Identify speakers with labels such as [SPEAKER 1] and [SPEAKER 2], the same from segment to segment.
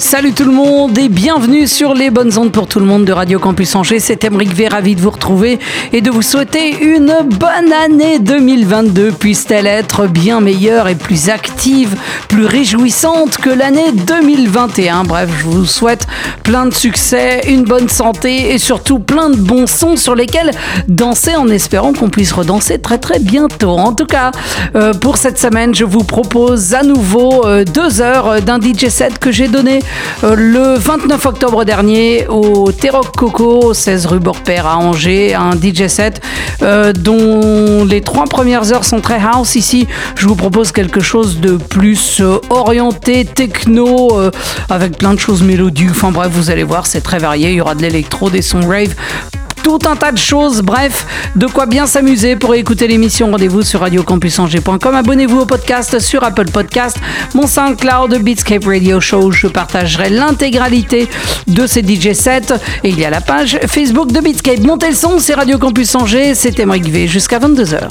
[SPEAKER 1] Salut tout le monde et bienvenue sur les bonnes ondes pour tout le monde de Radio Campus Angers. C'est Emeric V, ravi de vous retrouver et de vous souhaiter une bonne année 2022. Puisse-t-elle être bien meilleure et plus active, plus réjouissante que l'année 2021. Bref, je vous souhaite plein de succès, une bonne santé et surtout plein de bons sons sur lesquels danser en espérant qu'on puisse redanser très très bientôt. En tout cas, euh, pour cette semaine, je vous propose à nouveau euh, deux heures d'un DJ set que j'ai donné le 29 octobre dernier au Terroc Coco, 16 rue Borpère à Angers, un DJ set euh, dont les trois premières heures sont très house. Ici, je vous propose quelque chose de plus euh, orienté techno avec plein de choses mélodieuses. Enfin bref, vous allez voir, c'est très varié. Il y aura de l'électro, des sons rave tout un tas de choses. Bref, de quoi bien s'amuser pour écouter l'émission. Rendez-vous sur radiocampusangers.com. Abonnez-vous au podcast sur Apple Podcast, mon SoundCloud Beatscape Radio Show. Je partagerai l'intégralité de ces DJ sets. Et il y a la page Facebook de Beatscape. Montez le son, c'est Radio Campus Angers. C'est Emmerich V jusqu'à 22h.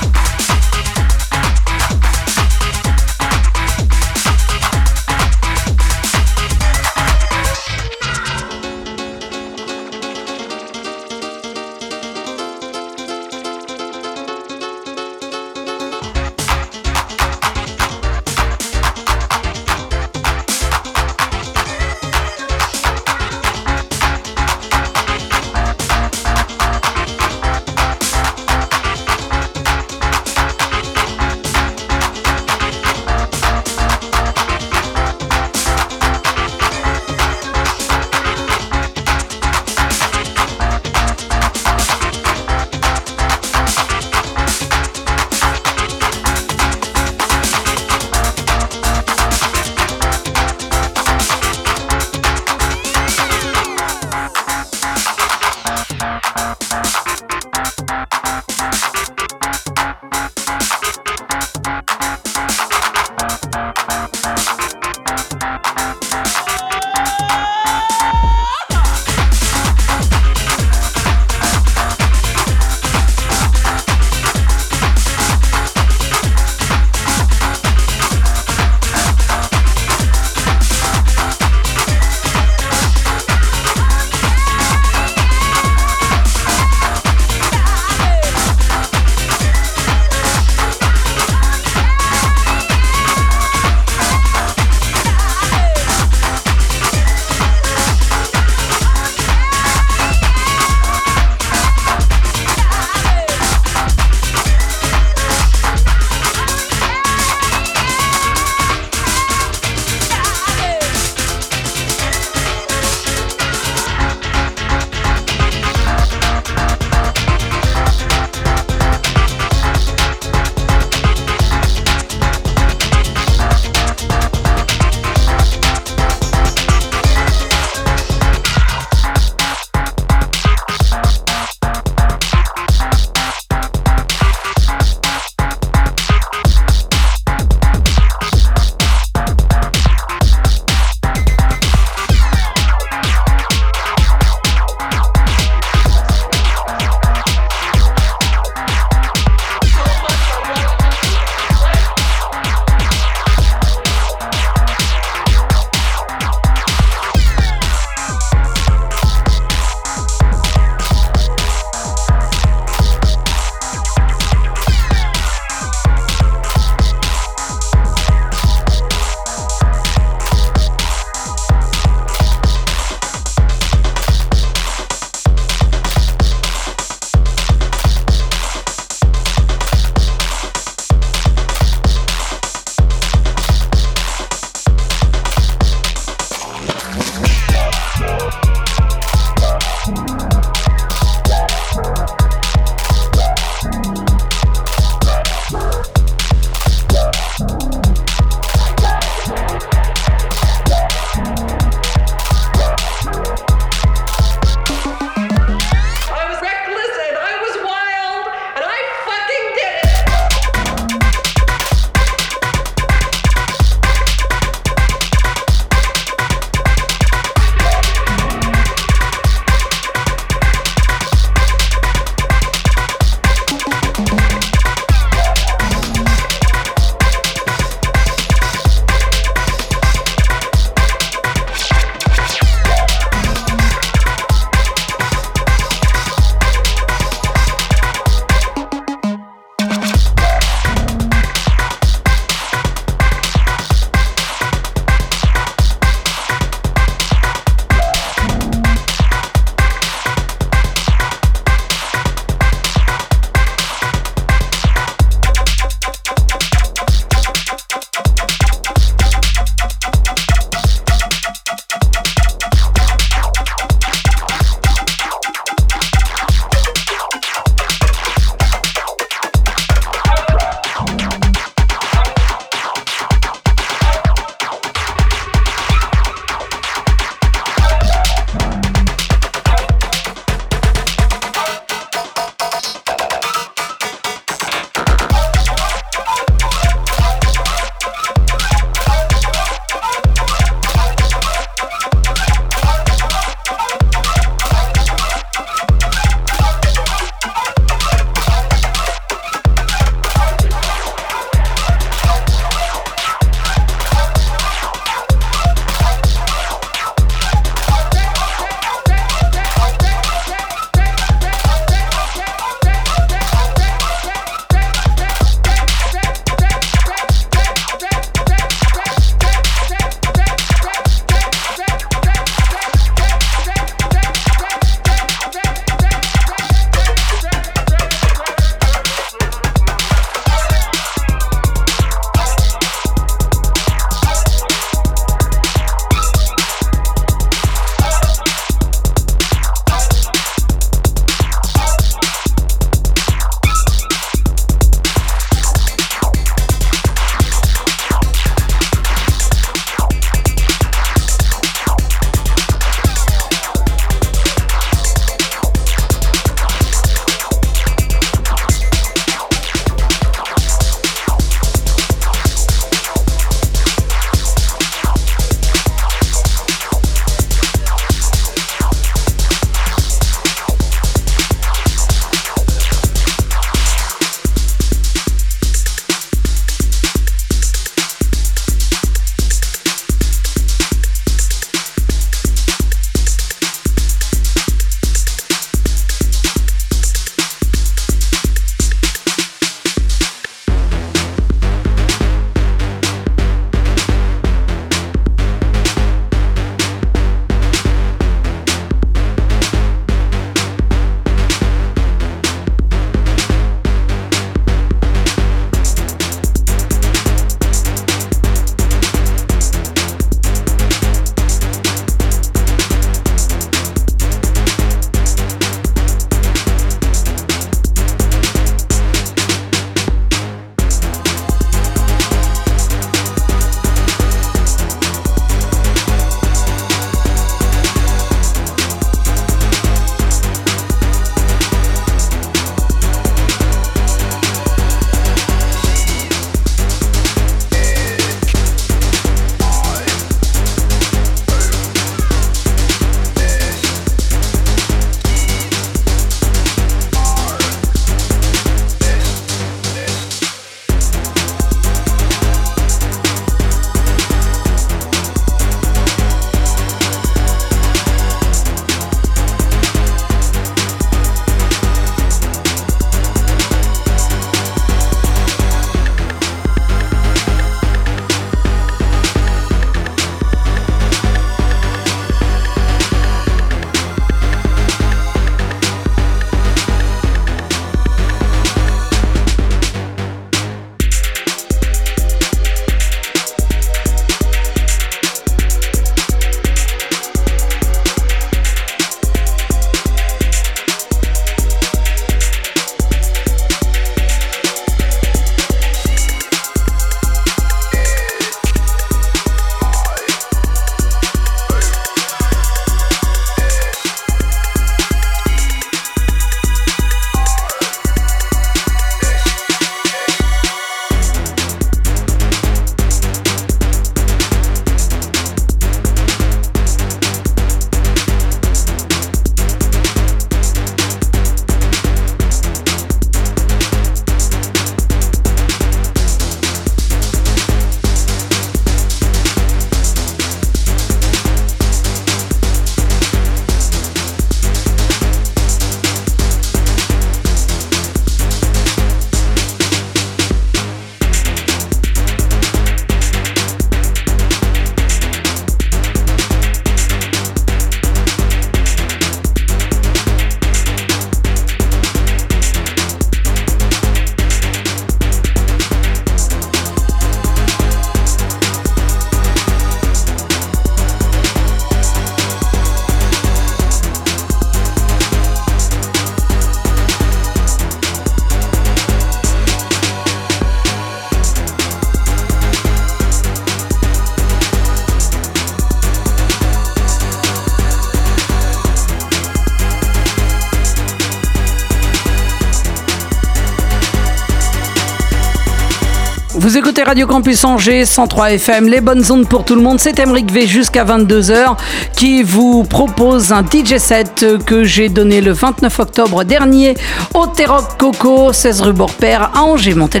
[SPEAKER 1] Radio Campus Angers, 103 FM, les bonnes ondes pour tout le monde. C'est Emeric V jusqu'à 22h qui vous propose un DJ set que j'ai donné le 29 octobre dernier au Terroc Coco, 16 rue Borpère à Angers. Montez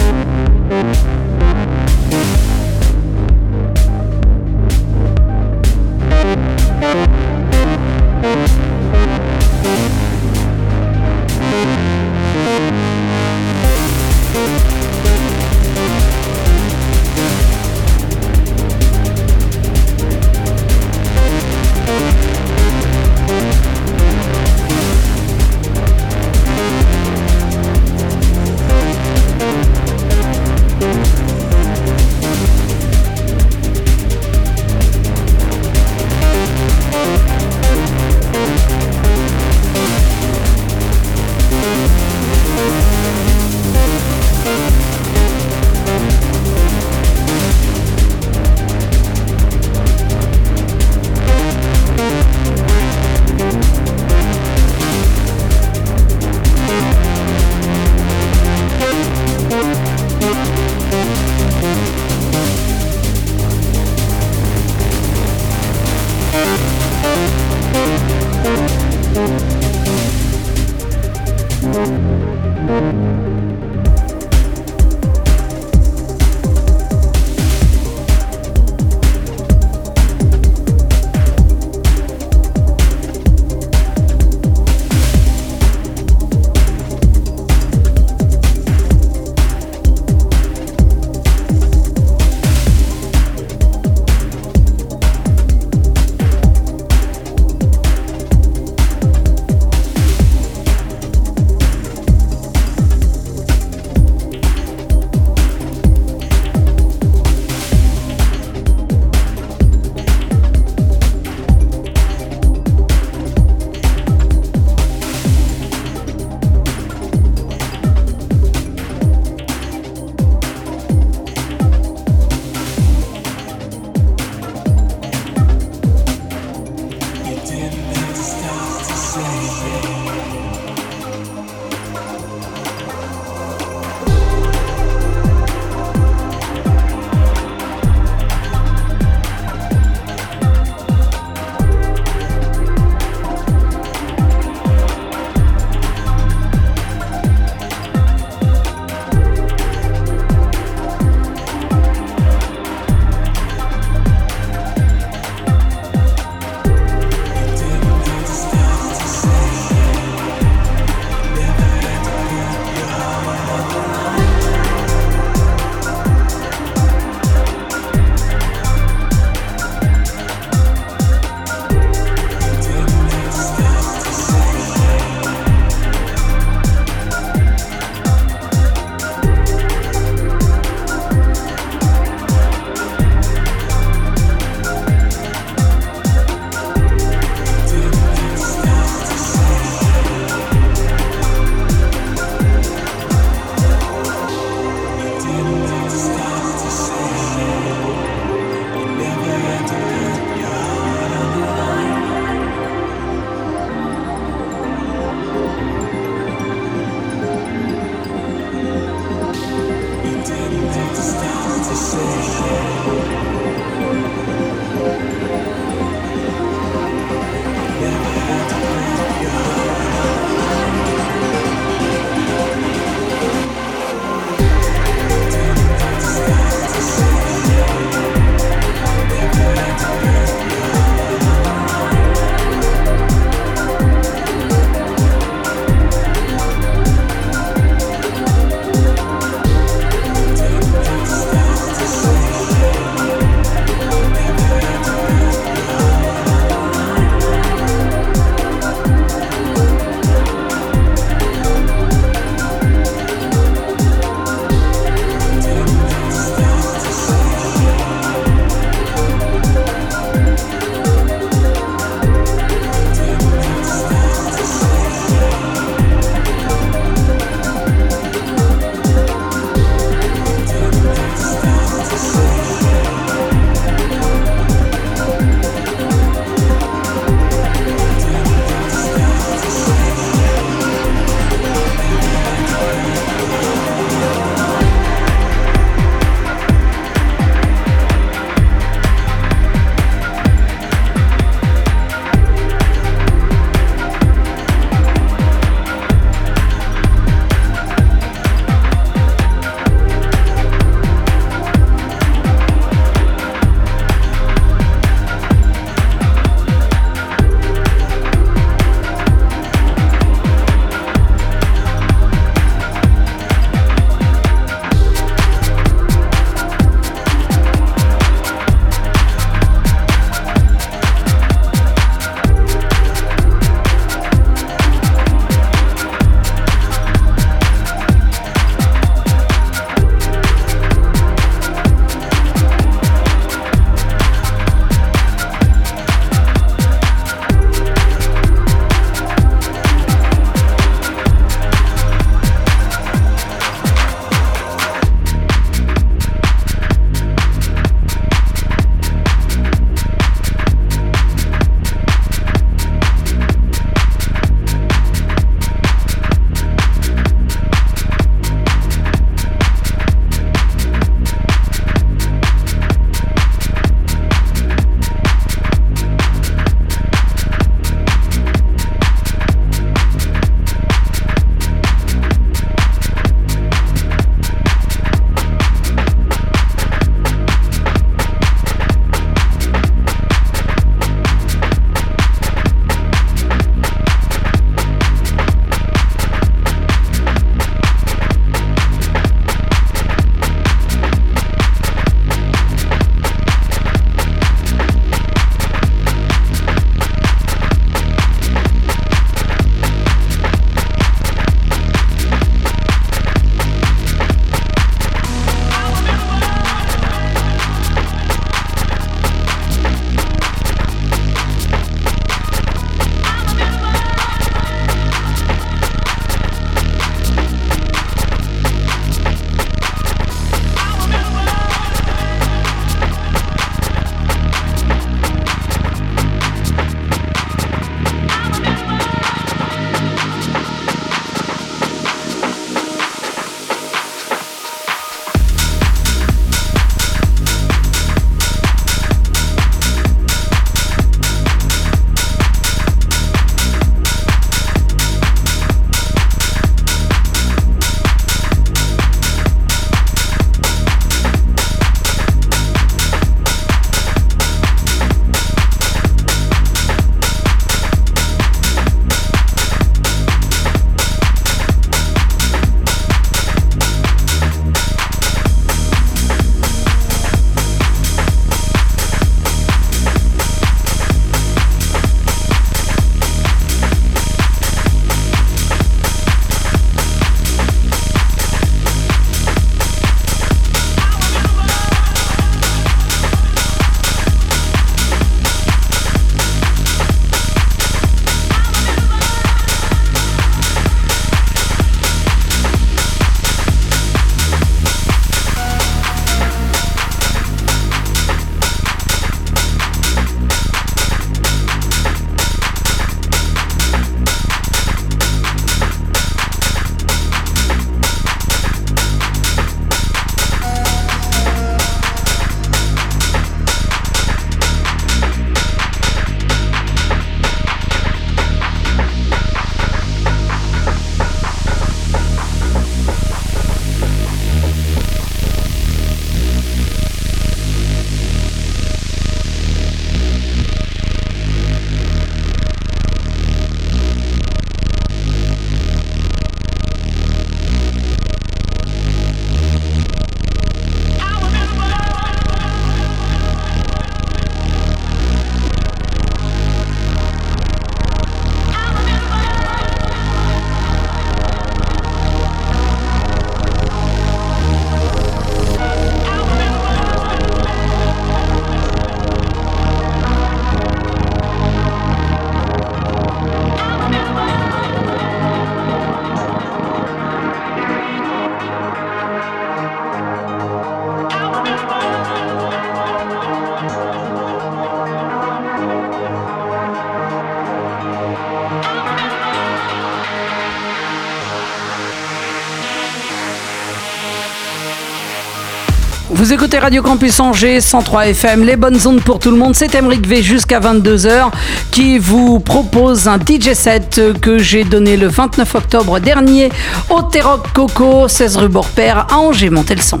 [SPEAKER 1] Vous écoutez Radio Campus Angers 103 FM, les bonnes ondes pour tout le monde. C'est Emeric V jusqu'à 22h qui vous propose un DJ set que j'ai donné le 29 octobre dernier au Terroc Coco, 16 rue Borpère à Angers. Montez le son.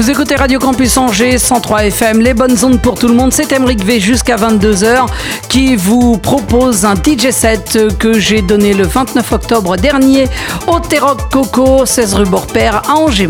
[SPEAKER 1] Vous écoutez Radio Campus Angers, 103 FM, les bonnes ondes pour tout le monde. C'est Emeric V jusqu'à 22h qui vous propose un DJ set que j'ai donné le 29 octobre dernier au Terroc Coco, 16 rue Borpère à Angers.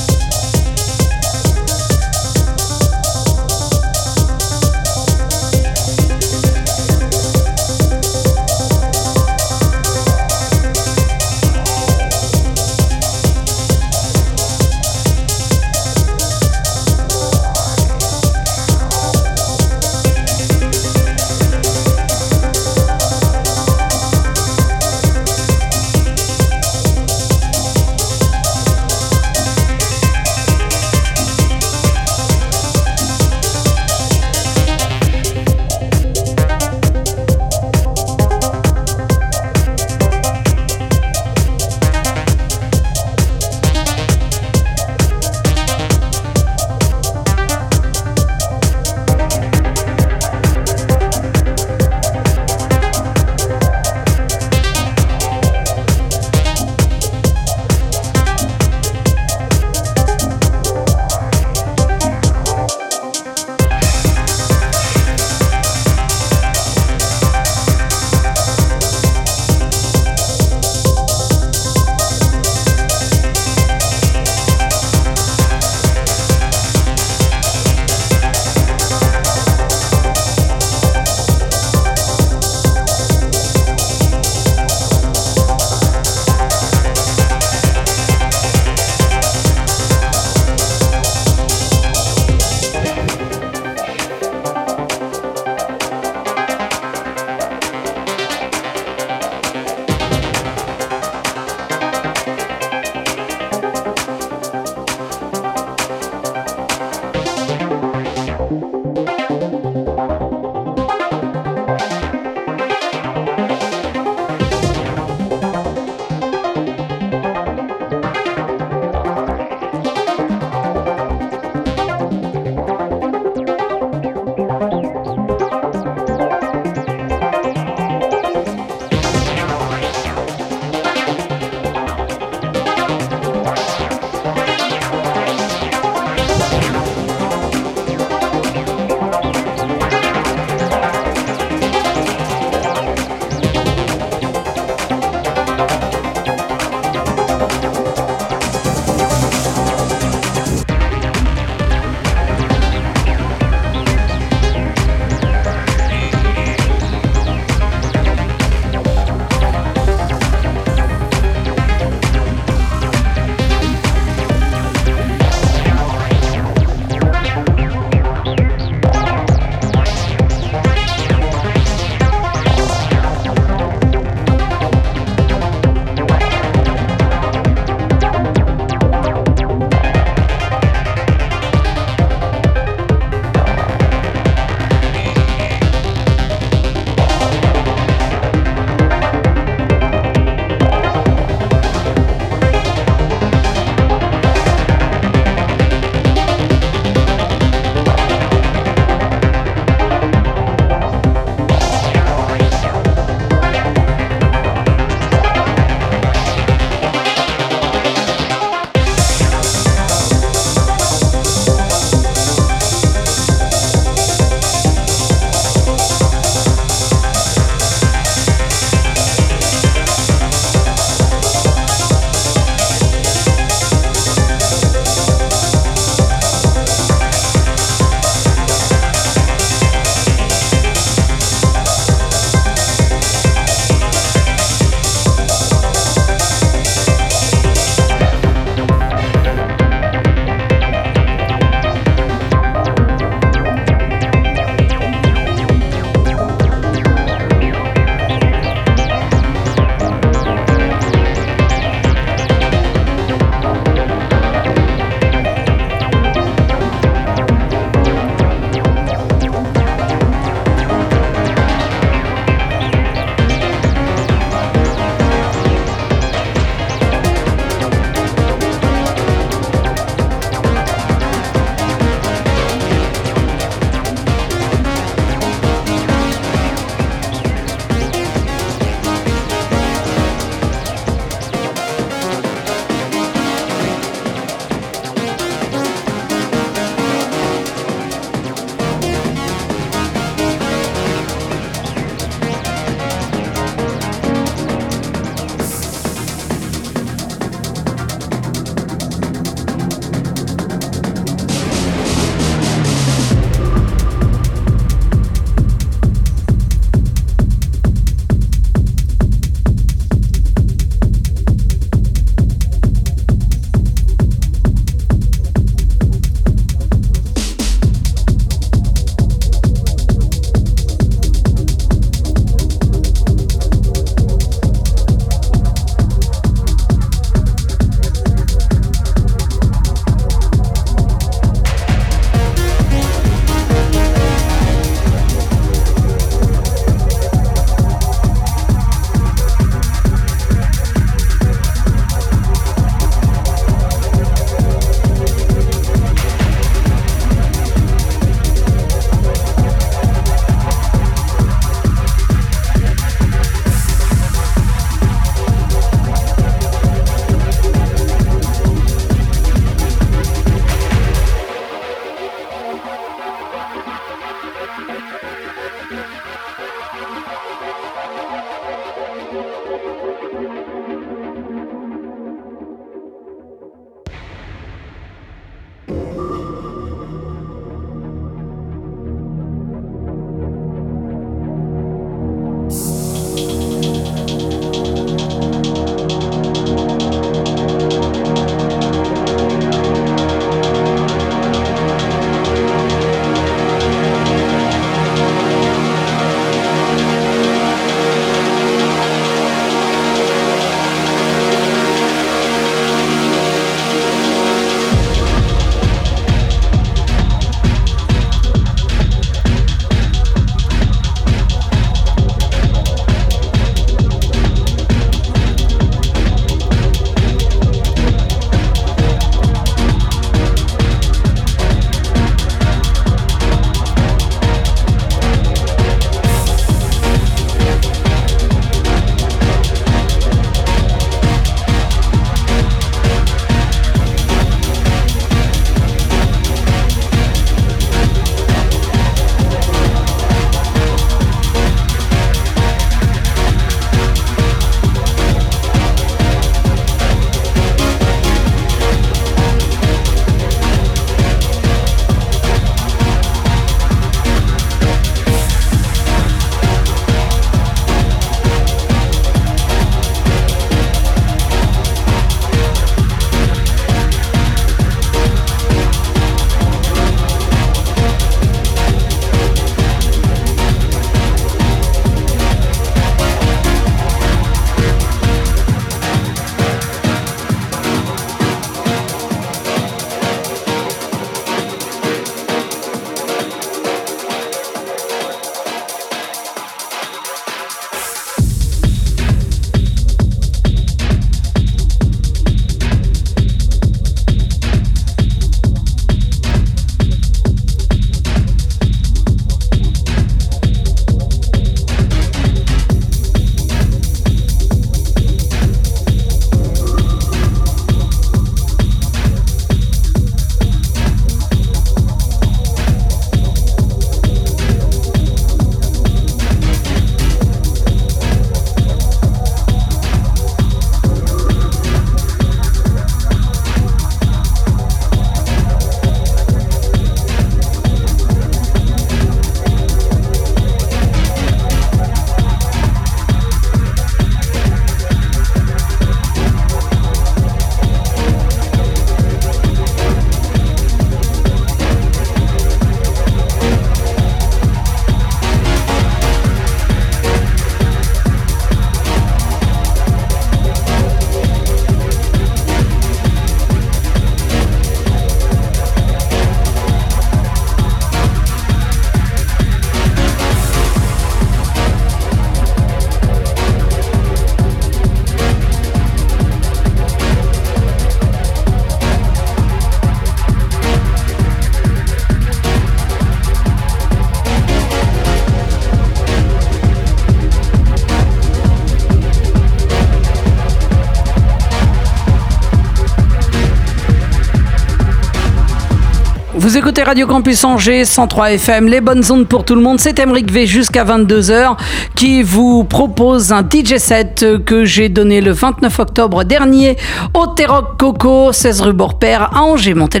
[SPEAKER 1] Radio Campus Angers, 103 FM, les bonnes ondes pour tout le monde. C'est Emeric V jusqu'à 22h qui vous propose un DJ set que j'ai donné le 29 octobre dernier au Terroc Coco, 16 rue Borpère à Angers. Montez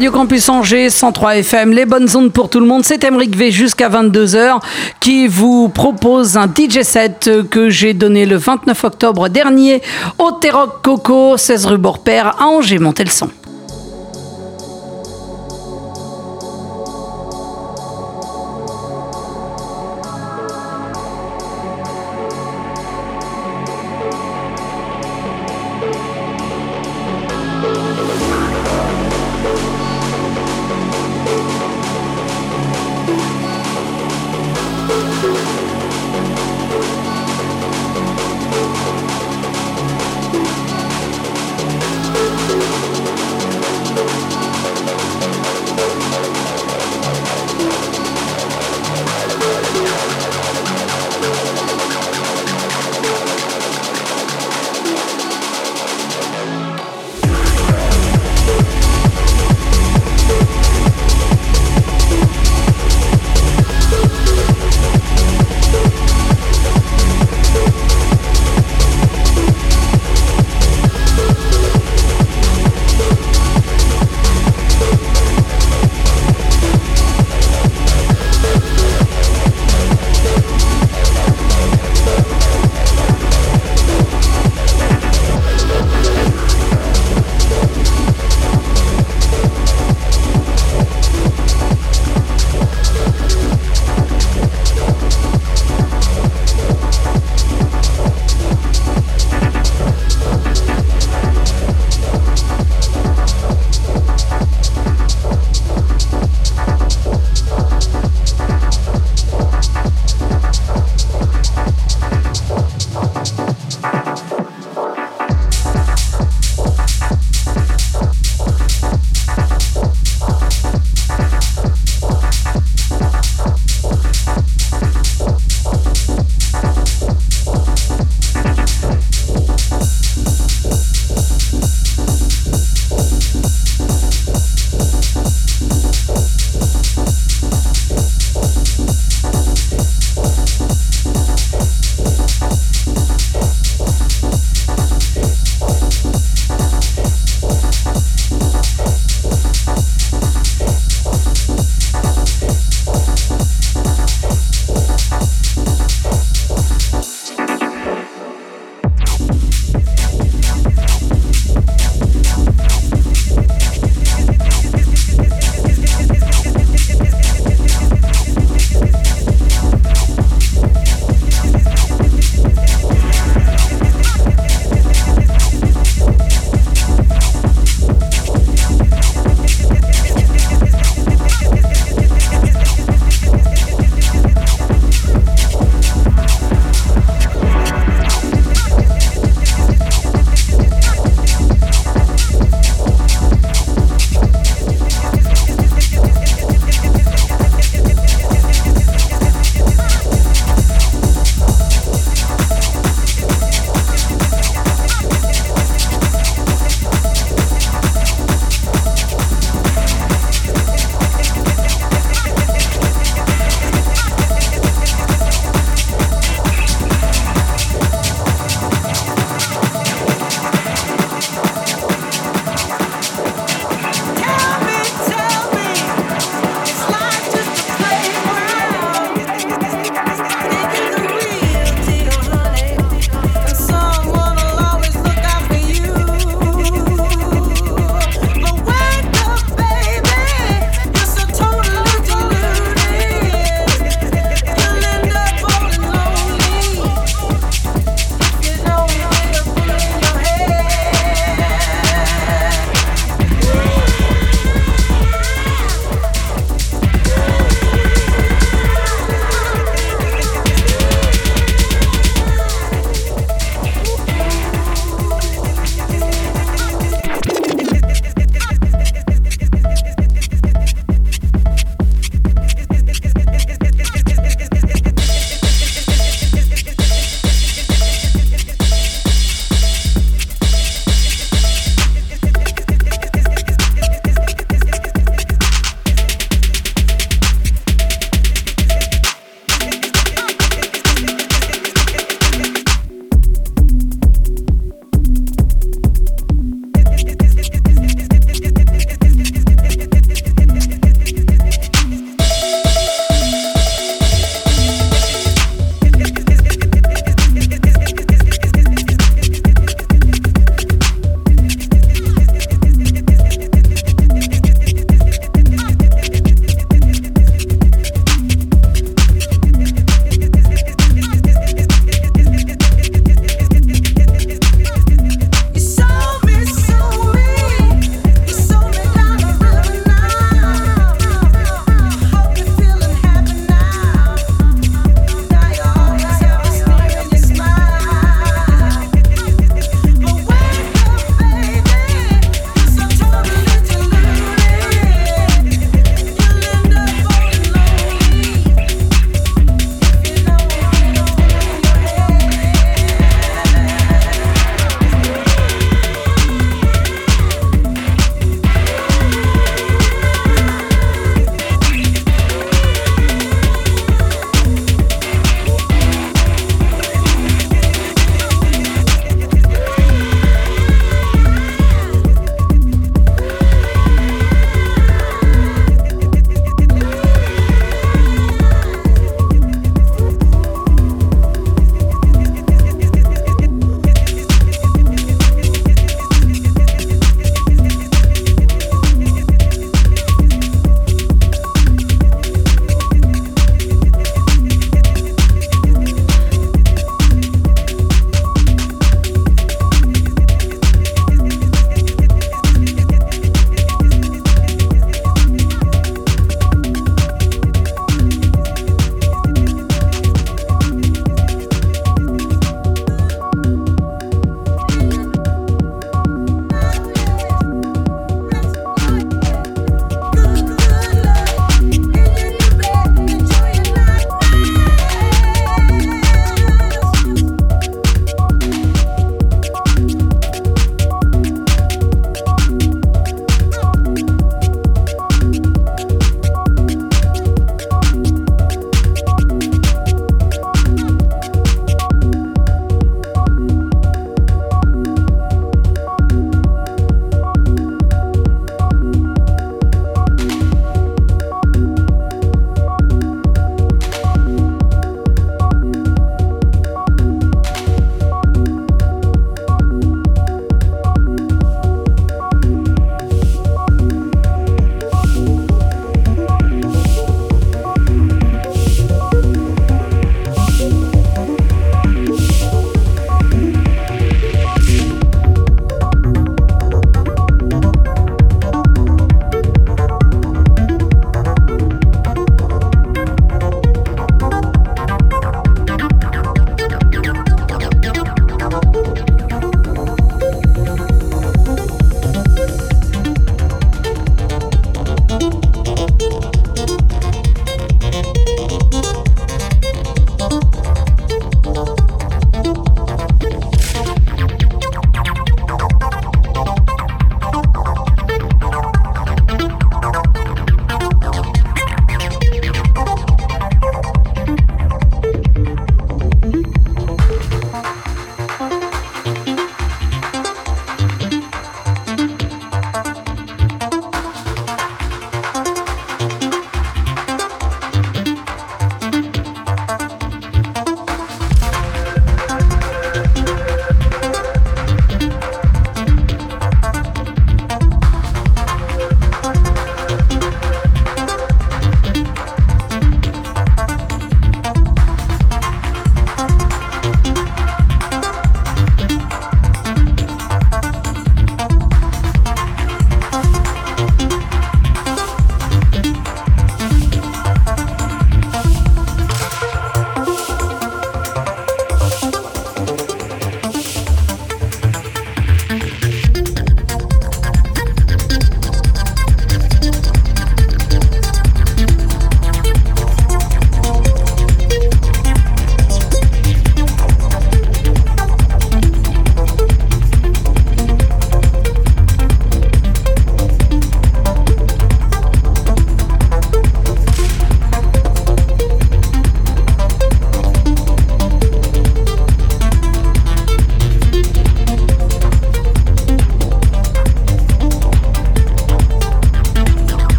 [SPEAKER 1] Radio Campus Angers, 103 FM, les bonnes ondes pour tout le monde. C'est Emeric V jusqu'à 22h qui vous propose un DJ set que j'ai donné le 29 octobre dernier au Terroc Coco, 16 rue Borpère à Angers.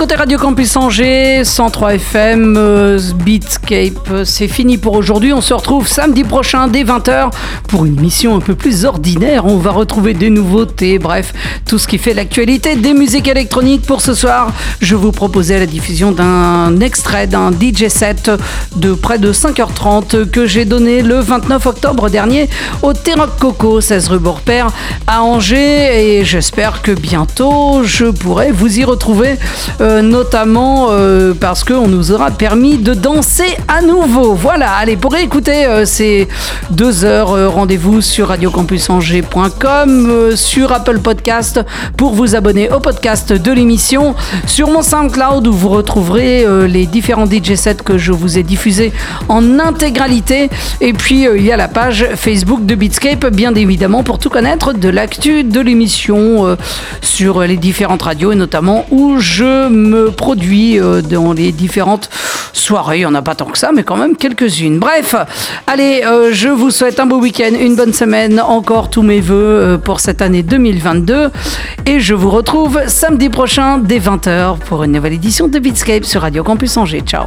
[SPEAKER 1] Écoutez Radio Campus Angers, 103 FM, euh, Beatscape. C'est fini pour aujourd'hui. On se retrouve samedi prochain dès 20h pour une mission un peu plus ordinaire. On va retrouver des nouveautés, bref, tout ce qui fait l'actualité des musiques électroniques. Pour ce soir, je vous proposais la diffusion d'un extrait d'un DJ set de près de 5h30 que j'ai donné le 29 octobre dernier au Terrain Coco, 16 rue Beaurepaire à Angers. Et j'espère que bientôt je pourrai vous y retrouver euh, notamment euh, parce qu'on nous aura permis de danser à nouveau. Voilà, allez, pour écouter euh, ces deux heures, rendez-vous sur radiocampusangers.com, sur Apple Podcast pour vous abonner au podcast de l'émission, sur mon SoundCloud où vous retrouverez les différents DJ sets que je vous ai diffusés en intégralité. Et puis, il y a la page Facebook de Beatscape, bien évidemment, pour tout connaître de l'actu de l'émission sur les différentes radios et notamment où je me produis euh, dans les différentes soirées. Il n'y en a pas tant que ça, mais quand même quelques-unes. Bref, allez, euh, je vous souhaite un beau week-end, une bonne semaine, encore tous mes voeux euh, pour cette année 2022. Et je vous retrouve samedi prochain dès 20h pour une nouvelle édition de Beatscape sur Radio Campus Angers. Ciao